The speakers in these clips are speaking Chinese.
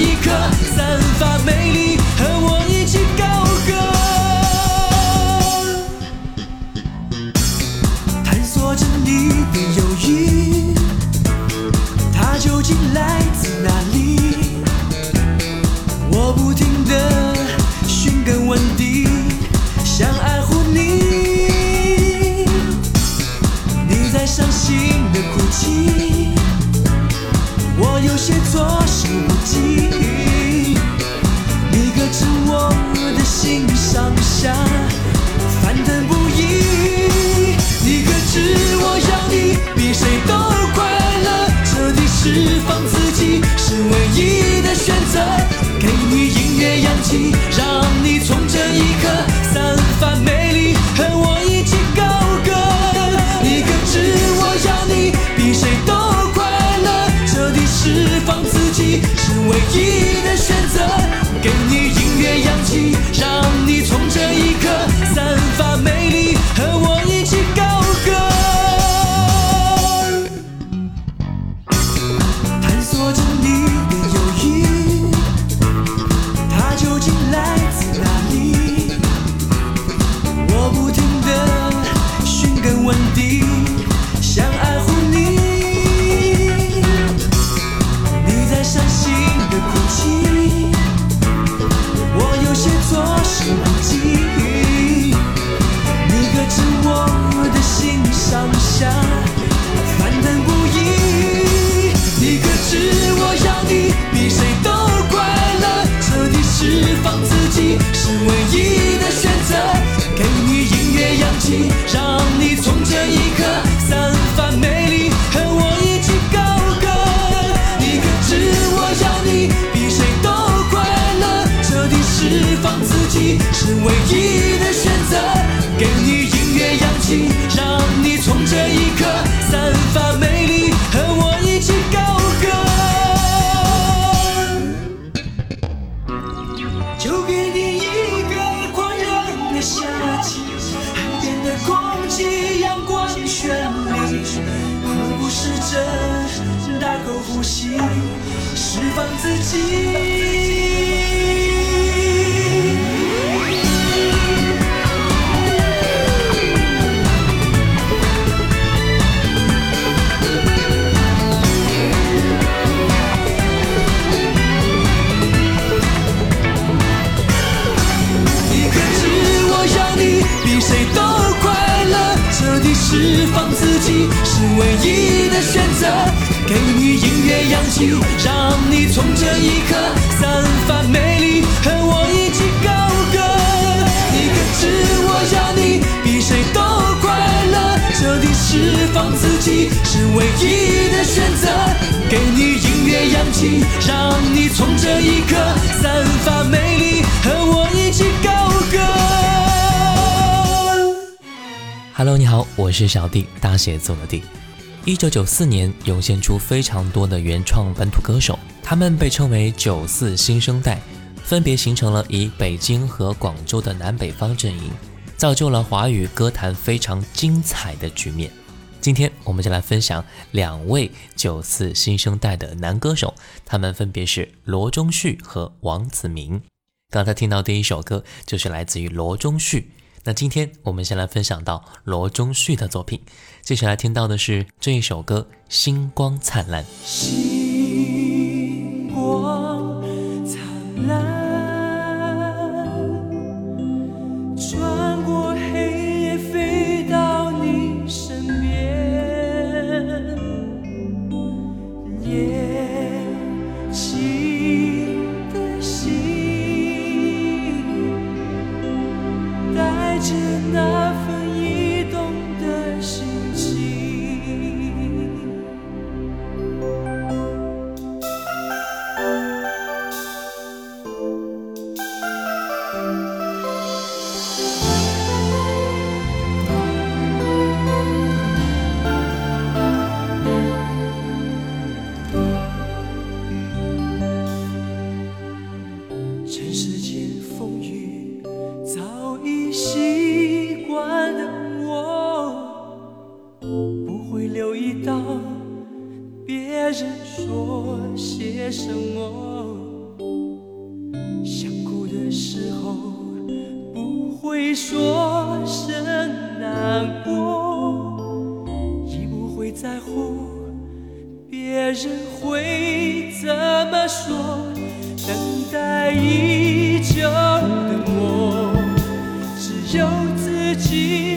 一颗散发是小弟，大写走的地。一九九四年涌现出非常多的原创本土歌手，他们被称为“九四新生代”，分别形成了以北京和广州的南北方阵营，造就了华语歌坛非常精彩的局面。今天我们就来分享两位九四新生代的男歌手，他们分别是罗中旭和王子明。刚才听到第一首歌就是来自于罗中旭。那今天我们先来分享到罗中旭的作品，接下来听到的是这一首歌《星光灿烂》。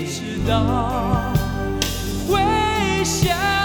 心为我难过。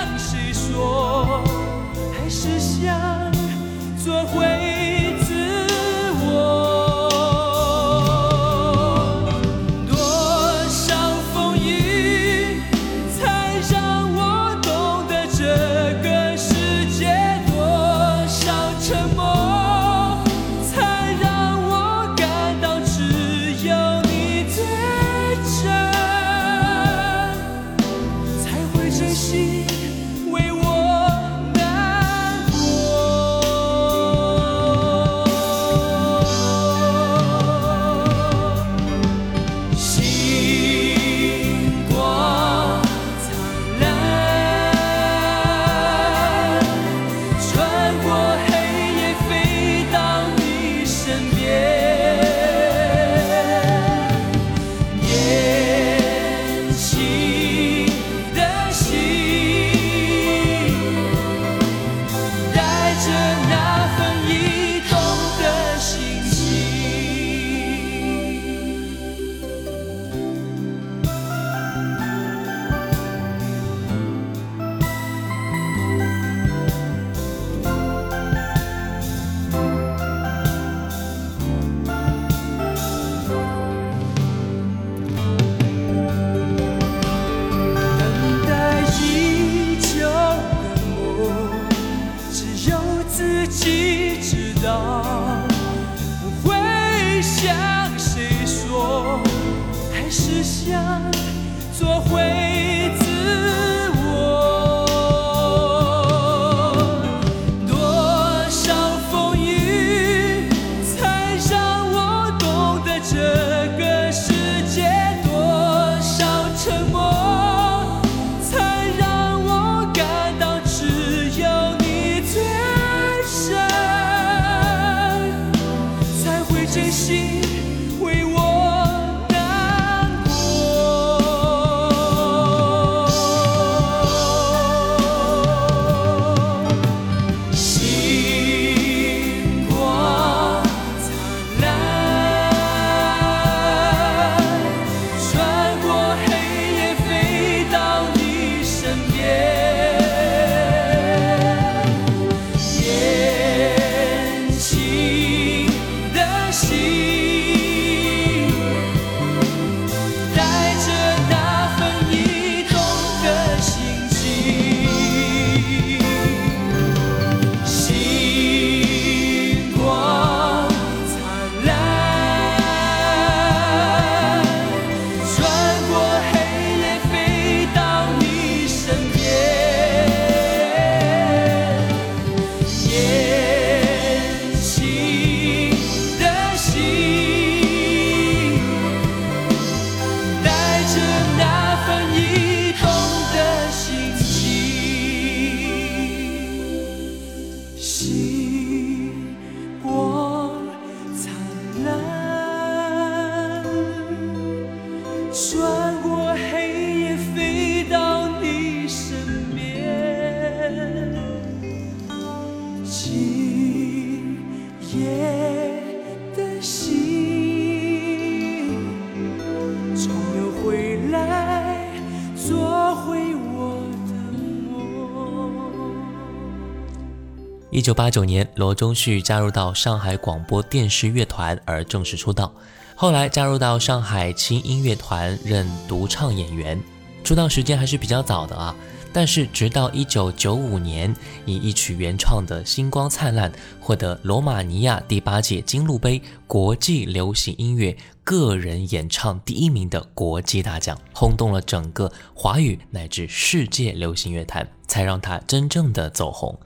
九八九年，罗中旭加入到上海广播电视乐团而正式出道，后来加入到上海轻音乐团任独唱演员。出道时间还是比较早的啊，但是直到一九九五年，以一曲原创的《星光灿烂》获得罗马尼亚第八届金鹿杯国际流行音乐个人演唱第一名的国际大奖，轰动了整个华语乃至世界流行乐坛，才让他真正的走红。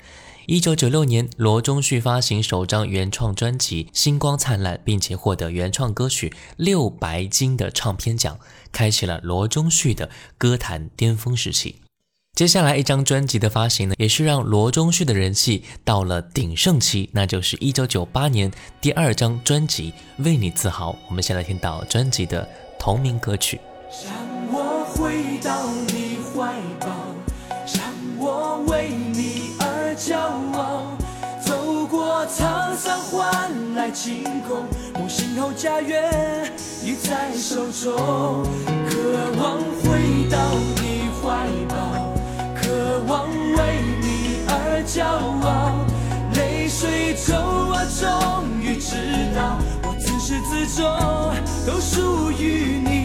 一九九六年，罗中旭发行首张原创专辑《星光灿烂》，并且获得原创歌曲六白金的唱片奖，开启了罗中旭的歌坛巅峰时期。接下来一张专辑的发行呢，也是让罗中旭的人气到了鼎盛期，那就是一九九八年第二张专辑《为你自豪》。我们先来听到专辑的同名歌曲。让我回到你怀抱，让我为沧桑换来晴空，梦醒后家园已在手中，渴望回到你怀抱，渴望为你而骄傲，泪水中我终于知道，我自始至终都属于你，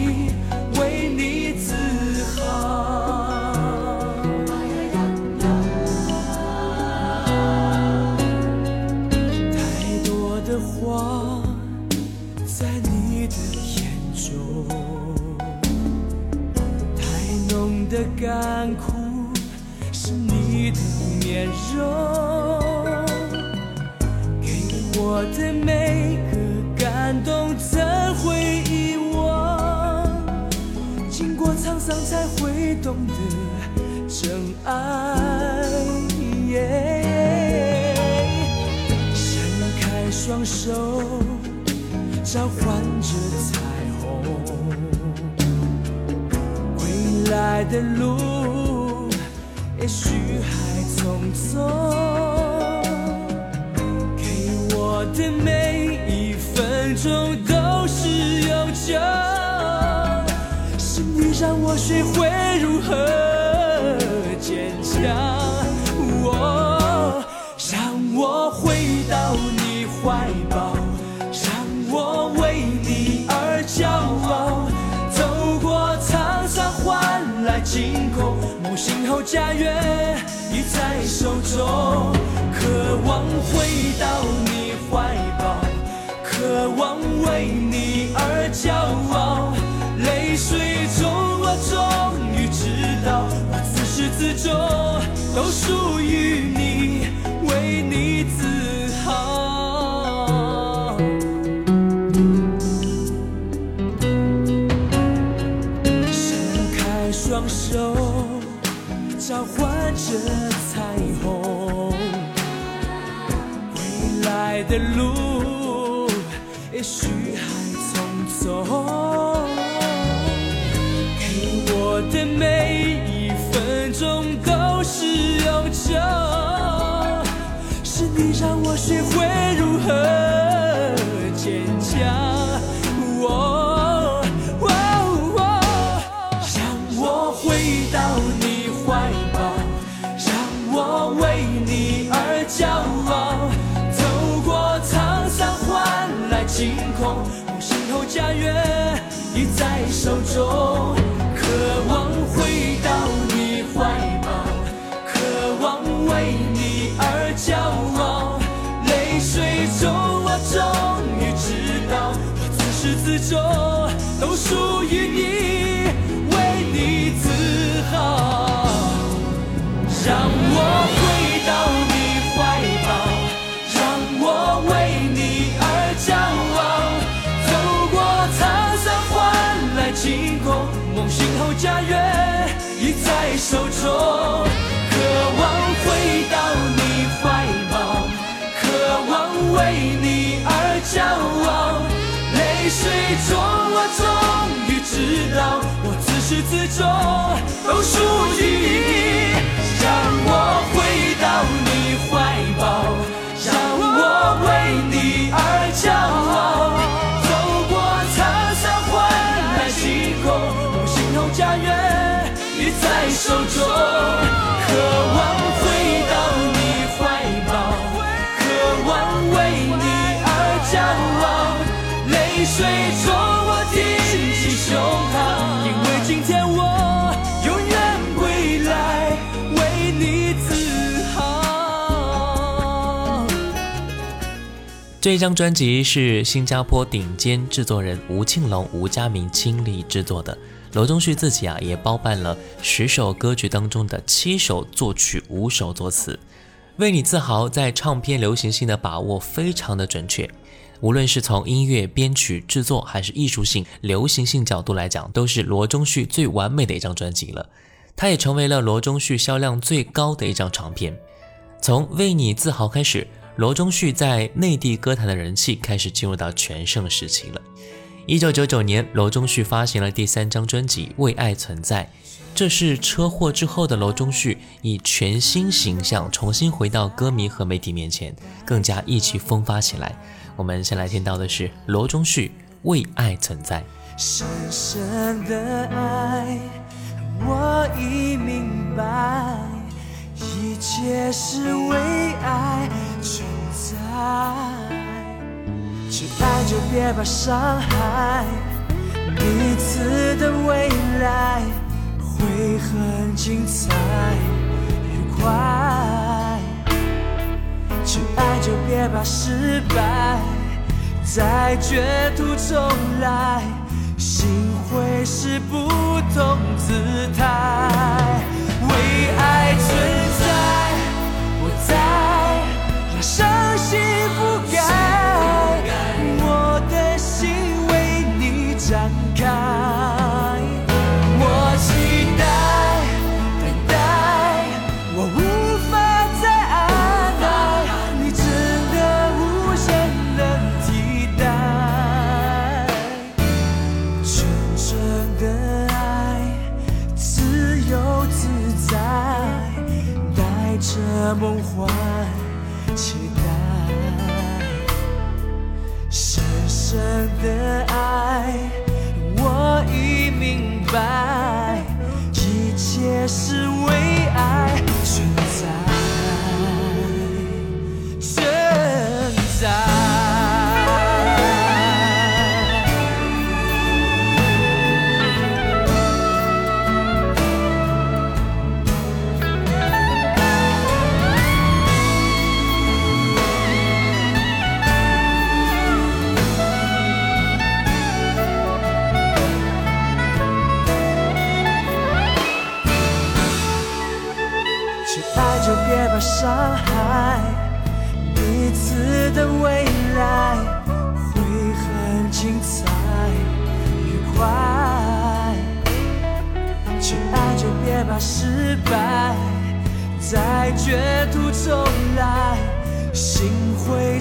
浓的干枯是你的面容，给我的每个感动怎会遗忘？经过沧桑才会懂得真爱。伸开双手，召唤着来的路也许还匆匆，给我的每一分钟都是永久。是你让我学会如何坚强。我让我回到你怀抱，心，后家园已在手中，渴望回到你怀抱，渴望为你而骄傲，泪水中我终于知道，我自始至终都属于你，手中，渴望回到你怀抱，渴望为你而骄傲，泪水中我终于知道，我自始至终都属于你，家园已在手中，渴望回到你怀抱，渴望为你而骄傲，泪水中我终于知道，我自始至终都属于手中，渴望回到你怀抱，渴望为你而骄傲，泪水中我挺起胸膛，因为今天我永远归来为你自豪。这张专辑是新加坡顶尖制作人吴庆龙、吴家明亲力制作的。罗中旭自己啊，也包办了十首歌曲当中的七首作曲，五首作词。为你自豪，在唱片流行性的把握非常的准确。无论是从音乐编曲制作，还是艺术性、流行性角度来讲，都是罗中旭最完美的一张专辑了。它也成为了罗中旭销量最高的一张唱片。从为你自豪开始，罗中旭在内地歌坛的人气开始进入到全盛时期了。一九九九年，罗中旭发行了第三张专辑《为爱存在》，这是车祸之后的罗中旭以全新形象重新回到歌迷和媒体面前，更加意气风发起来。我们先来听到的是罗中旭《为爱存在》。深深的爱，我已明白，一切是为爱存在。去爱就别怕伤害，彼此的未来会很精彩愉快。去爱就别怕失败，在绝途重来，心会是不同姿态。为爱存在，我在，让伤心梦幻期待，深深的爱。我已明白，一切是在绝途重来，心会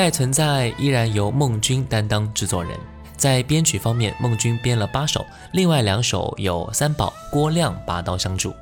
爱存在依然由孟军担当制作人，在编曲方面，孟军编了八首，另外两首有三宝、郭亮拔刀相助。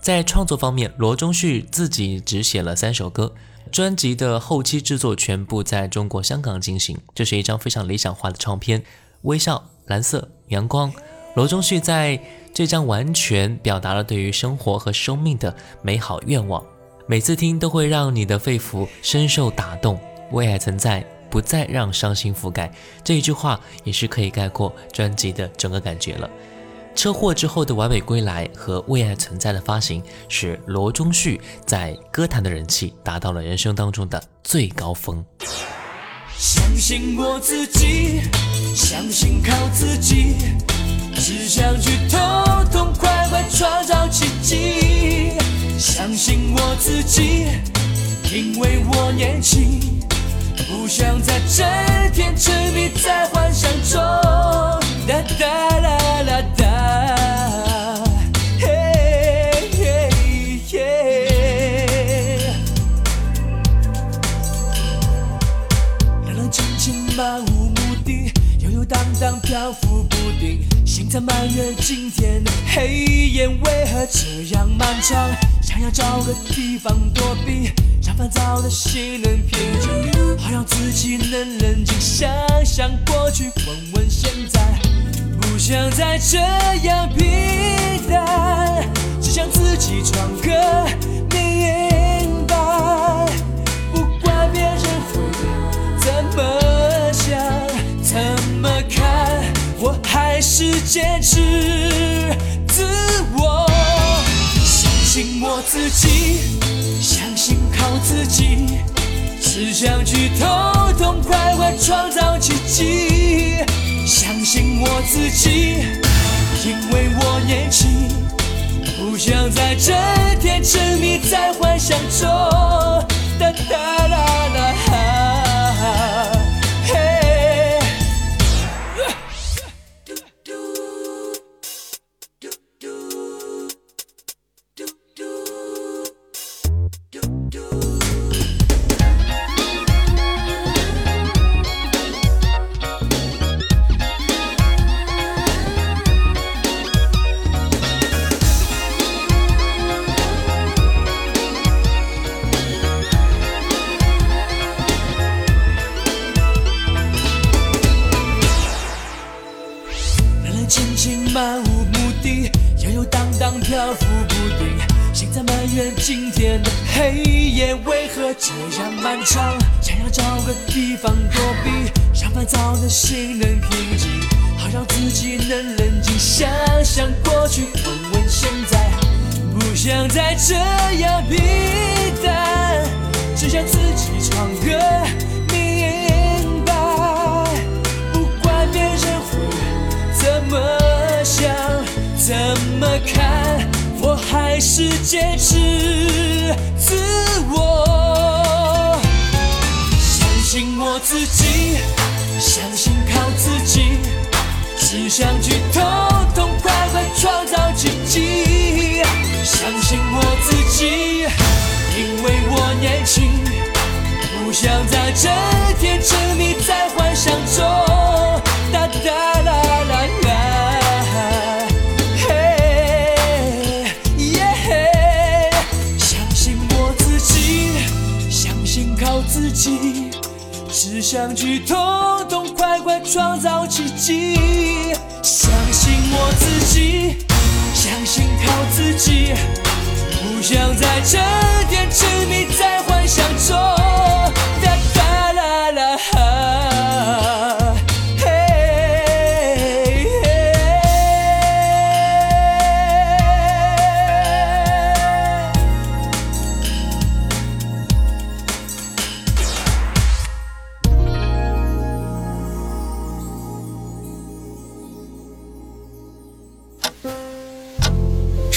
在创作方面，罗中旭自己只写了三首歌，专辑的后期制作全部在中国香港进行。这是一张非常理想化的唱片，微笑、蓝色、阳光。罗中旭在这张完全表达了对于生活和生命的美好愿望。每次听都会让你的肺腑深受打动。为爱存在，不再让伤心覆盖，这一句话也是可以概括专辑的整个感觉了。车祸之后的完美归来和为爱存在的发行，使罗中旭在歌坛的人气达到了人生当中的最高峰。相信我自己，相信靠自己，只想去痛痛快快创造奇迹。相信我自己，因为我年轻，不想再整天沉迷在幻想中。哒哒啦啦哒，嘿嘿嘿。冷冷清清，漫无目的，悠悠荡荡，漂浮不定，心在埋怨今天的黑夜为何这样漫长，想要找个地方躲避，烦躁的心能平静，好让自己能冷静，想想过去，问问现在，不想再这样平淡，只想自己唱歌，明白。不管别人会怎么想，怎么看，我还是坚持自我。相信我自己，靠自己，只想去痛痛快快创造奇迹。相信我自己，因为我年轻。不想再整天沉迷在幻想中，哒哒啦啦的心能平静，好让自己能冷静，想想过去，问问现在，不想再这样平淡，只想自己唱歌，明白，不管别人会。怎么想，怎么看，我还是坚持自我。相信我自己，相信靠自己，只想去痛痛快快创造奇迹。相信我自己，因为我年轻。不想再整天沉迷在幻想中，哒哒啦啦啦，只想去痛痛快快创造奇迹。相信我自己，相信靠自己。不想再整天沉迷在幻想中，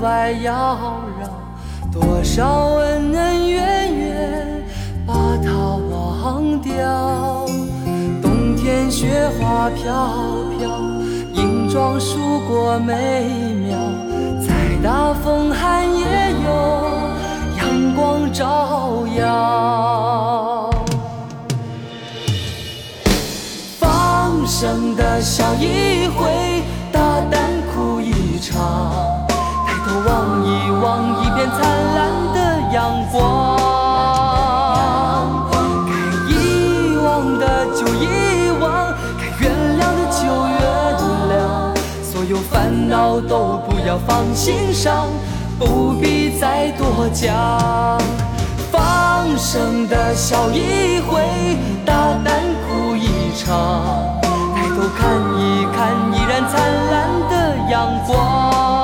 外妖娆，多少恩恩怨怨把它忘掉。冬天雪花飘飘，银装素裹美妙，再大风寒也有阳光照耀。放声的笑一回，大胆哭一场，望一片灿烂的阳光。该遗忘的就遗忘，该原谅的就原谅，所有烦恼都不要放心上，不必再多讲。放声的笑一回，大胆哭一场。抬头看一看，依然灿烂的阳光。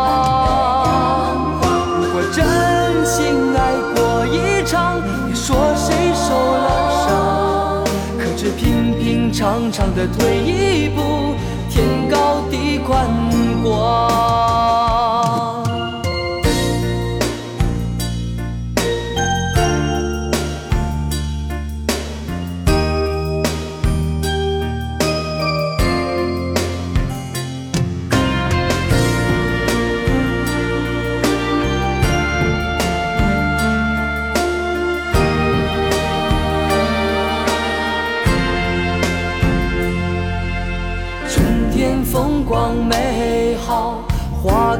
真心爱过一场，别说谁受了伤，可知平平常常的退一步，天高地宽广。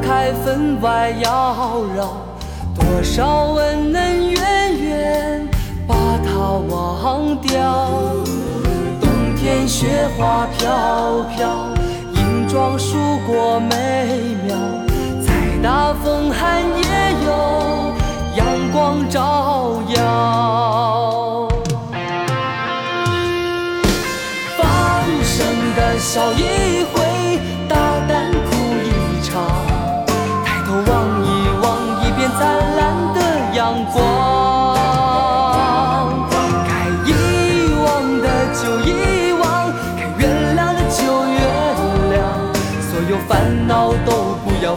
开分外妖娆，多少恩恩怨怨把它忘掉。冬天雪花飘飘，银装素裹美妙，再大风寒也有阳光照耀。放声的笑一回，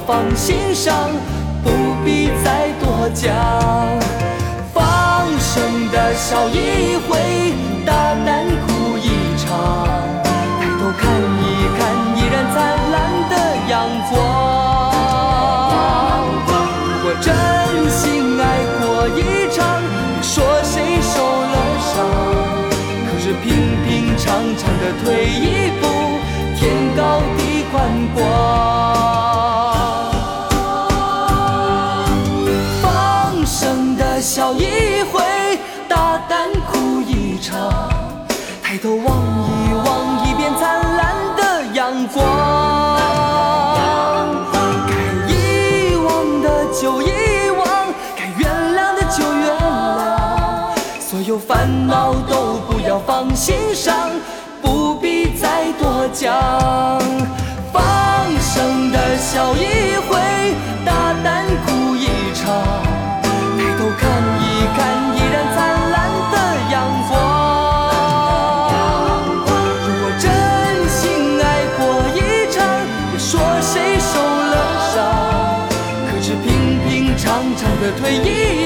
放心上，不必再多讲。放声的笑一回，大胆哭一场，抬头看一看，依然灿烂的阳光。如果真心爱过一场，说谁受了伤，可是平平常常的退一步，天高地宽广。放心上，不必再多讲。放声的笑一回，大胆哭一场，抬头看一看，依然灿烂的阳光。如果真心爱过一场，别说谁受了伤，可是平平常常的退一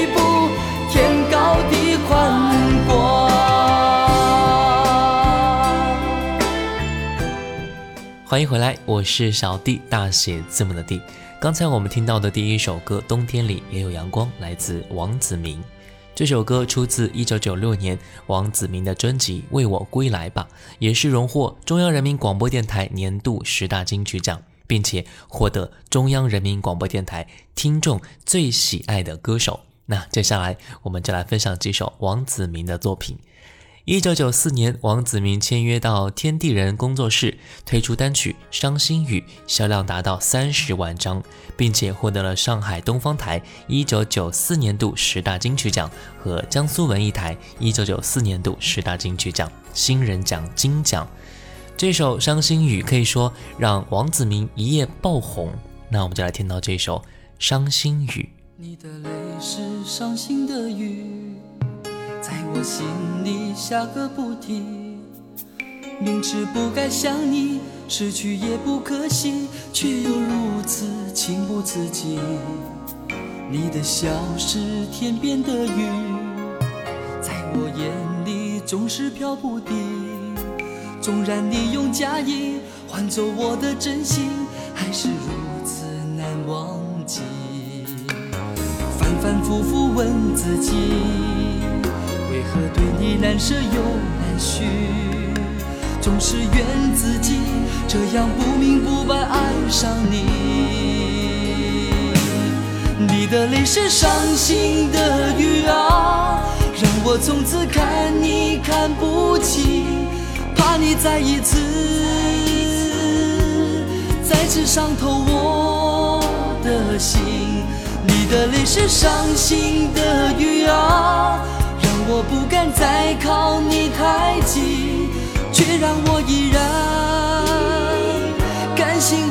欢迎回来，我是小弟，大写字母的弟。刚才我们听到的第一首歌《冬天里也有阳光》，来自王子明。这首歌出自1996年王子明的专辑《为我归来吧》，也是荣获中央人民广播电台年度十大金曲奖，并且获得中央人民广播电台听众最喜爱的歌手。那接下来我们就来分享几首王子明的作品。一九九四年，王子明签约到天地人工作室，推出单曲《伤心雨》，销量达到三十万张，并且获得了上海东方台一九九四年度十大金曲奖和江苏文艺台一九九四年度十大金曲奖新人奖金奖。这首《伤心雨》可以说让王子明一夜爆红。那我们就来听到这首《伤心雨》。你的泪是伤心的雨，在我心里下个不停。明知不该想你，失去也不可惜，却又如此情不自禁。你的笑是天边的云，在我眼里总是飘不定。纵然你用假意换走我的真心，还是如此难忘记。反反复复问自己，何对你难舍又难续？总是怨自己这样不明不白爱上你。你的泪是伤心的雨啊，让我从此看你看不清，怕你再一次再次伤透我的心。你的泪是伤心的雨啊，我不敢再靠你太近，却让我依然甘心为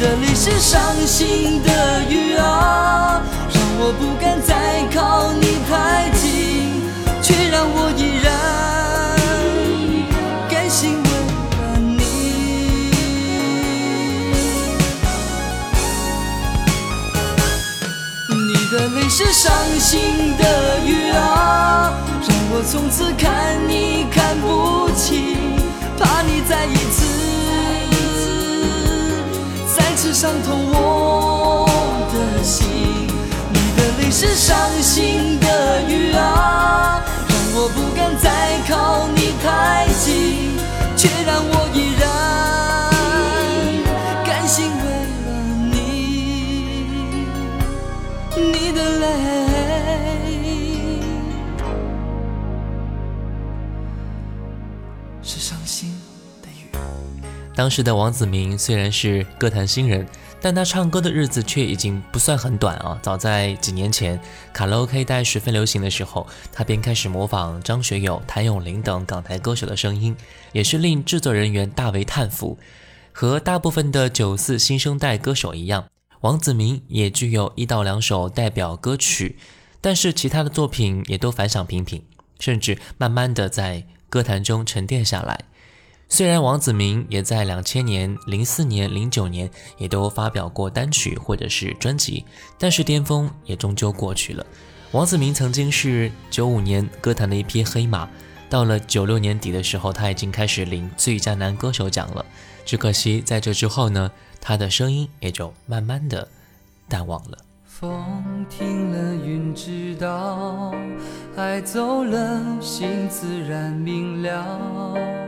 你的泪是伤心的雨啊，让我不敢再靠你太近，却让我依然甘心为了你。你的泪是伤心的雨啊，让我从此看你看不清，怕你再一是伤透我的心。你的泪是伤心的雨啊，让我不敢再靠你太近，却让我依然当时的王子明虽然是歌坛新人，但他唱歌的日子却已经不算很短啊。早在几年前，卡拉 OK 带十分流行的时候，他便开始模仿张学友、谭咏麟等港台歌手的声音，也是令制作人员大为叹服。和大部分的九四新生代歌手一样，王子明也具有一到两首代表歌曲，但是其他的作品也都反响平平，甚至慢慢的在歌坛中沉淀下来。虽然王子明也在两千年、零四年、零九年也都发表过单曲或者是专辑，但是巅峰也终究过去了。王子明曾经是九五年歌坛的一匹黑马，到了九六年底的时候，他已经开始领最佳男歌手奖了。只可惜在这之后呢，他的声音也就慢慢的淡忘了。风停了，云知道，爱走了，心自然明了。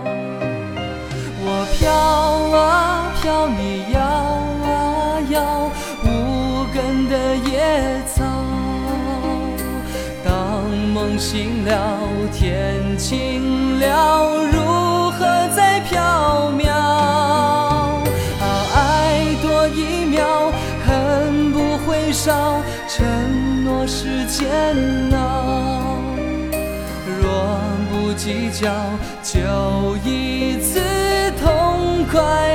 无根的野草当梦醒了天晴了如何再飘渺啊爱多一秒恨不会少承诺是煎熬。若不计较就一次痛快。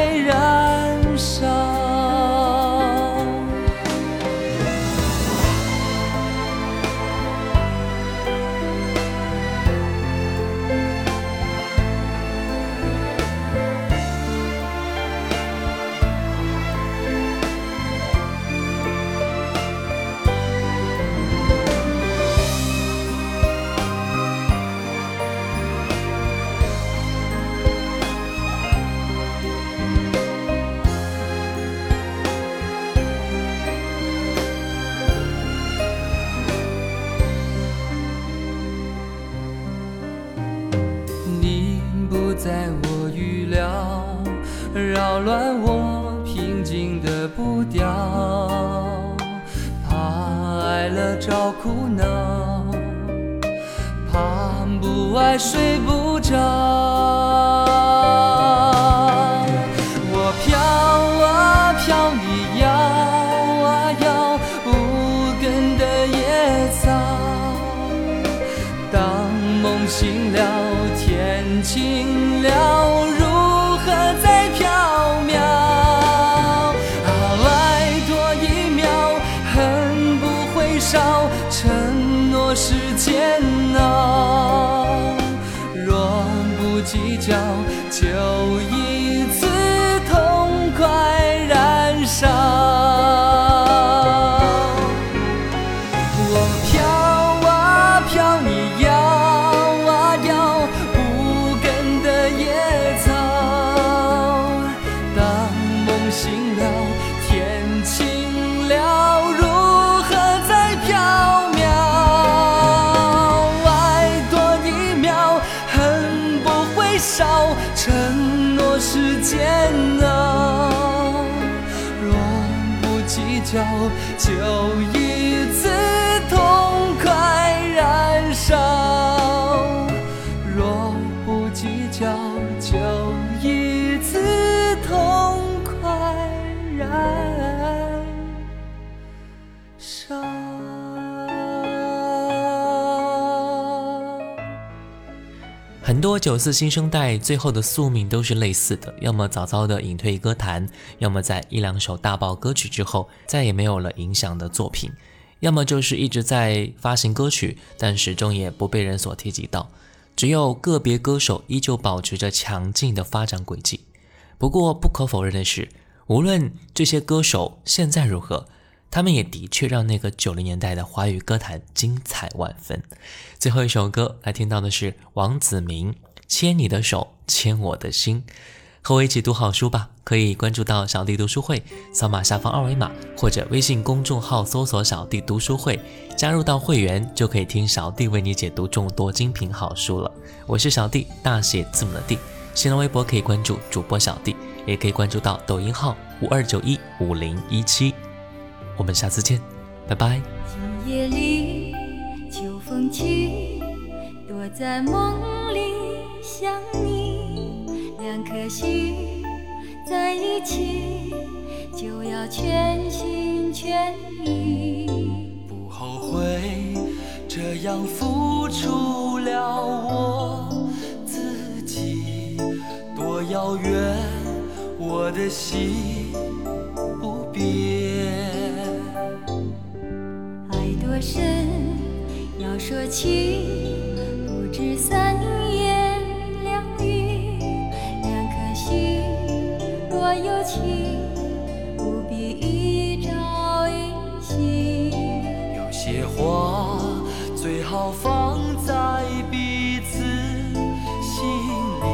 苦恼，怕不爱睡不着。很多九四新生代最后的宿命都是类似的，要么早早的隐退歌坛，要么在一两首大爆歌曲之后再也没有了影响的作品，要么就是一直在发行歌曲，但始终也不被人所提及到。只有个别歌手依旧保持着强劲的发展轨迹。不过不可否认的是，无论这些歌手现在如何，他们也的确让那个九零年代的华语歌坛精彩万分。最后一首歌来听到的是王子明《牵你的手，牵我的心》，和我一起读好书吧。可以关注到小弟读书会，扫码下方二维码，或者微信公众号搜索“小弟读书会”，加入到会员就可以听小弟为你解读众多精品好书了。我是小弟，大写字母的弟。新浪微博可以关注主播小弟，也可以关注到抖音号五二九一五零一七。我们下次见，拜拜。今夜里，秋风起，躲在梦里想你，两颗心在一起，就要全心全意。不后悔这样付出了我自己，多遥远，我的心不变。说起，不止三言两语。两颗心若有情，不必一朝一夕。有些话最好放在彼此心里，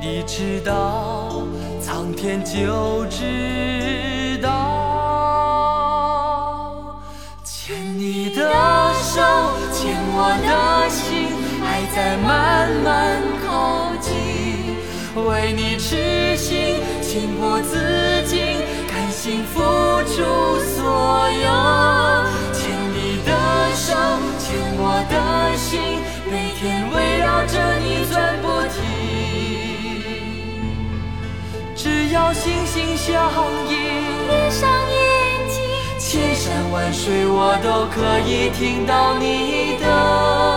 你知道，苍天就知我的心，爱在慢慢靠近。为你痴心，情不自禁，甘心付出所有。牵你的手，牵我的心，每天围绕着你转不停。只要心心相印，闭上眼，万水我都可以听到你的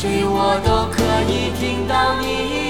谁我都可以听到你。